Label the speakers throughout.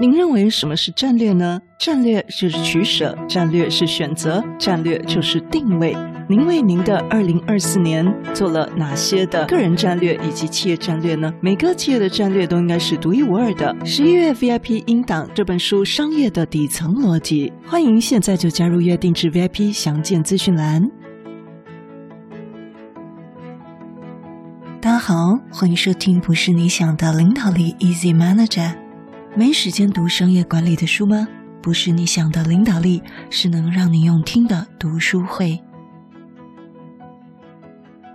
Speaker 1: 您认为什么是战略呢？战略就是取舍，战略是选择，战略就是定位。您为您的二零二四年做了哪些的个人战略以及企业战略呢？每个企业的战略都应该是独一无二的。十一月 VIP 音档这本书《商业的底层逻辑》，欢迎现在就加入约定制 VIP，详见资讯栏。大家好，欢迎收听不是你想的领导力 Easy Manager。没时间读商业管理的书吗？不是你想的领导力，是能让你用听的读书会。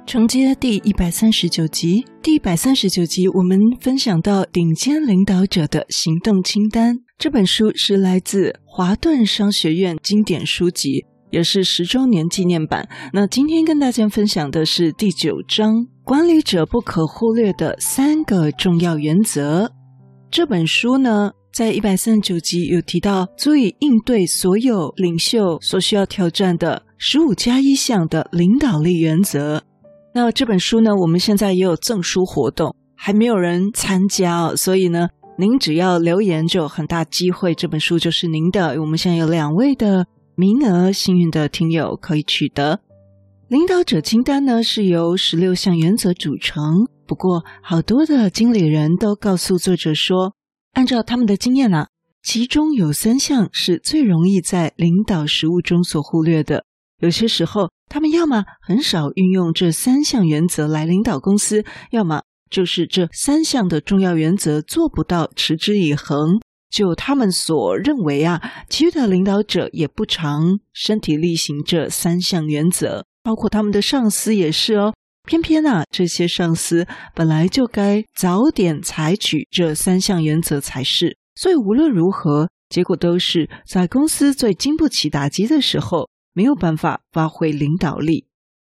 Speaker 1: 承接第一百三十九集，第一百三十九集，我们分享到顶尖领导者的行动清单。这本书是来自华顿商学院经典书籍，也是十周年纪念版。那今天跟大家分享的是第九章：管理者不可忽略的三个重要原则。这本书呢，在一百三十九集有提到，足以应对所有领袖所需要挑战的十五加一项的领导力原则。那这本书呢，我们现在也有赠书活动，还没有人参加，所以呢，您只要留言就有很大机会，这本书就是您的。我们现在有两位的名额，幸运的听友可以取得。领导者清单呢，是由十六项原则组成，不过好多的经理人都告诉作者说，按照他们的经验呢，其中有三项是最容易在领导实务中所忽略的。有些时候，他们要么很少运用这三项原则来领导公司，要么就是这三项的重要原则做不到持之以恒。就他们所认为啊，其余的领导者也不常身体力行这三项原则，包括他们的上司也是哦。偏偏啊，这些上司本来就该早点采取这三项原则才是。所以无论如何，结果都是在公司最经不起打击的时候。没有办法发挥领导力。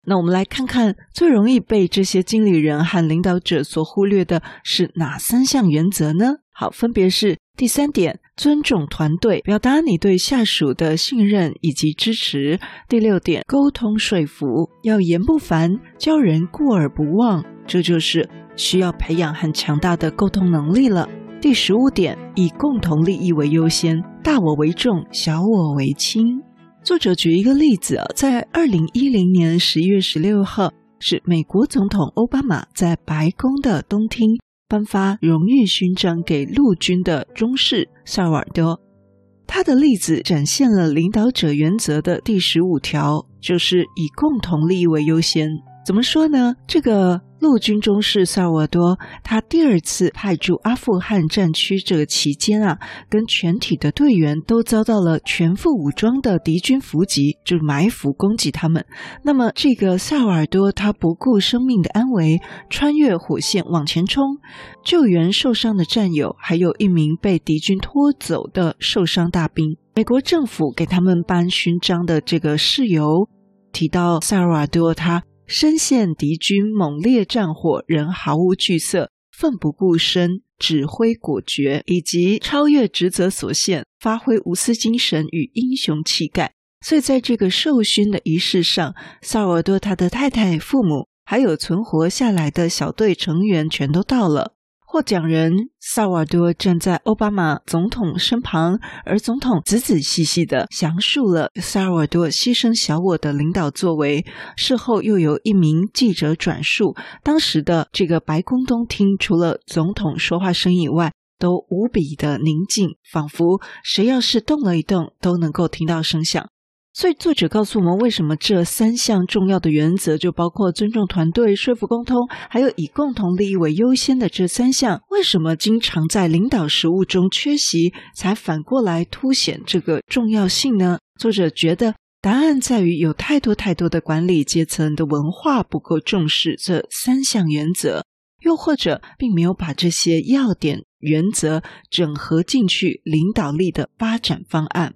Speaker 1: 那我们来看看最容易被这些经理人和领导者所忽略的是哪三项原则呢？好，分别是第三点，尊重团队，表达你对下属的信任以及支持；第六点，沟通说服，要言不烦，教人过而不忘，这就是需要培养很强大的沟通能力了。第十五点，以共同利益为优先，大我为重，小我为轻。作者举一个例子啊，在二零一零年十一月十六号，是美国总统奥巴马在白宫的东厅颁发荣誉勋章给陆军的中士萨尔瓦多。他的例子展现了领导者原则的第十五条，就是以共同利益为优先。怎么说呢？这个。陆军中士萨尔瓦多，他第二次派驻阿富汗战区这个期间啊，跟全体的队员都遭到了全副武装的敌军伏击，就埋伏攻击他们。那么，这个萨尔瓦多他不顾生命的安危，穿越火线往前冲，救援受伤的战友，还有一名被敌军拖走的受伤大兵。美国政府给他们颁勋章的这个事由，提到萨尔瓦多他。身陷敌军猛烈战火，仍毫无惧色，奋不顾身，指挥果决，以及超越职责所限，发挥无私精神与英雄气概。所以，在这个授勋的仪式上，萨尔多他的太太、父母，还有存活下来的小队成员，全都到了。获奖人萨尔瓦多站在奥巴马总统身旁，而总统仔仔细细地详述了萨尔瓦多牺牲小我的领导作为。事后又有一名记者转述，当时的这个白宫东厅，除了总统说话声以外，都无比的宁静，仿佛谁要是动了一动，都能够听到声响。所以，作者告诉我们，为什么这三项重要的原则，就包括尊重团队、说服沟通，还有以共同利益为优先的这三项，为什么经常在领导实务中缺席，才反过来凸显这个重要性呢？作者觉得答案在于有太多太多的管理阶层的文化不够重视这三项原则，又或者并没有把这些要点原则整合进去领导力的发展方案。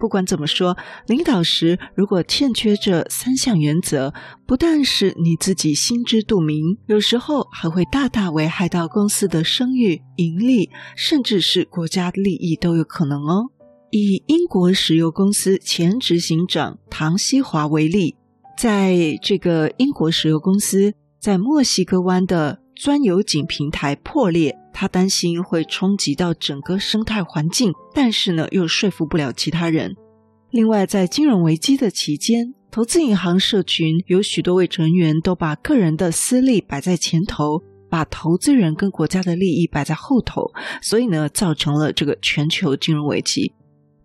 Speaker 1: 不管怎么说，领导时如果欠缺这三项原则，不但是你自己心知肚明，有时候还会大大危害到公司的声誉、盈利，甚至是国家利益都有可能哦。以英国石油公司前执行长唐西华为例，在这个英国石油公司在墨西哥湾的钻油井平台破裂，他担心会冲击到整个生态环境，但是呢，又说服不了其他人。另外，在金融危机的期间，投资银行社群有许多位成员都把个人的私利摆在前头，把投资人跟国家的利益摆在后头，所以呢，造成了这个全球金融危机。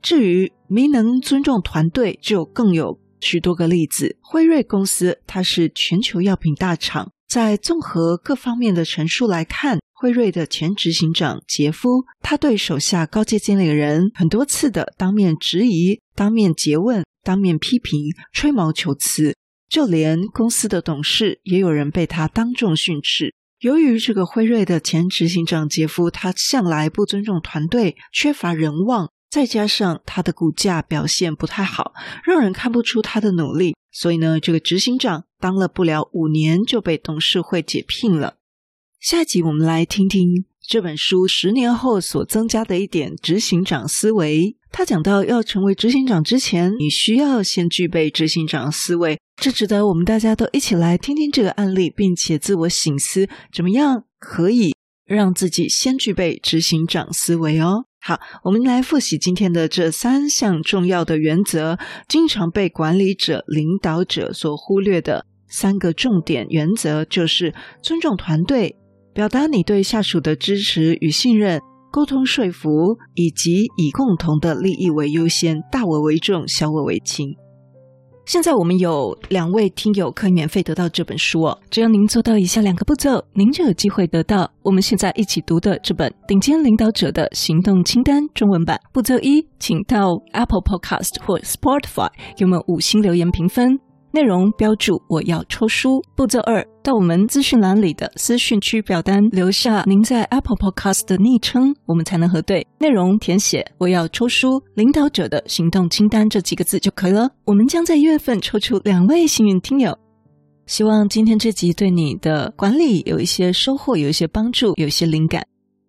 Speaker 1: 至于没能尊重团队，就更有许多个例子。辉瑞公司，它是全球药品大厂，在综合各方面的陈述来看，辉瑞的前执行长杰夫，他对手下高阶经理人很多次的当面质疑、当面诘问、当面批评、吹毛求疵，就连公司的董事也有人被他当众训斥。由于这个辉瑞的前执行长杰夫，他向来不尊重团队，缺乏人望。再加上他的股价表现不太好，让人看不出他的努力，所以呢，这个执行长当了不了五年就被董事会解聘了。下集我们来听听这本书十年后所增加的一点执行长思维。他讲到，要成为执行长之前，你需要先具备执行长思维，这值得我们大家都一起来听听这个案例，并且自我醒思，怎么样可以让自己先具备执行长思维哦。好，我们来复习今天的这三项重要的原则，经常被管理者、领导者所忽略的三个重点原则，就是尊重团队、表达你对下属的支持与信任、沟通说服，以及以共同的利益为优先，大我为重，小我为轻。现在我们有两位听友可以免费得到这本书哦，只要您做到以下两个步骤，您就有机会得到我们现在一起读的这本《顶尖领导者的行动清单》中文版。步骤一，请到 Apple Podcast 或 Spotify 给我们五星留言评分。内容标注我要抽书。步骤二，到我们资讯栏里的私讯区表单留下您在 Apple Podcast 的昵称，我们才能核对。内容填写我要抽书领导者的行动清单这几个字就可以了。我们将在一月份抽出两位幸运听友。希望今天这集对你的管理有一些收获，有一些帮助，有一些灵感。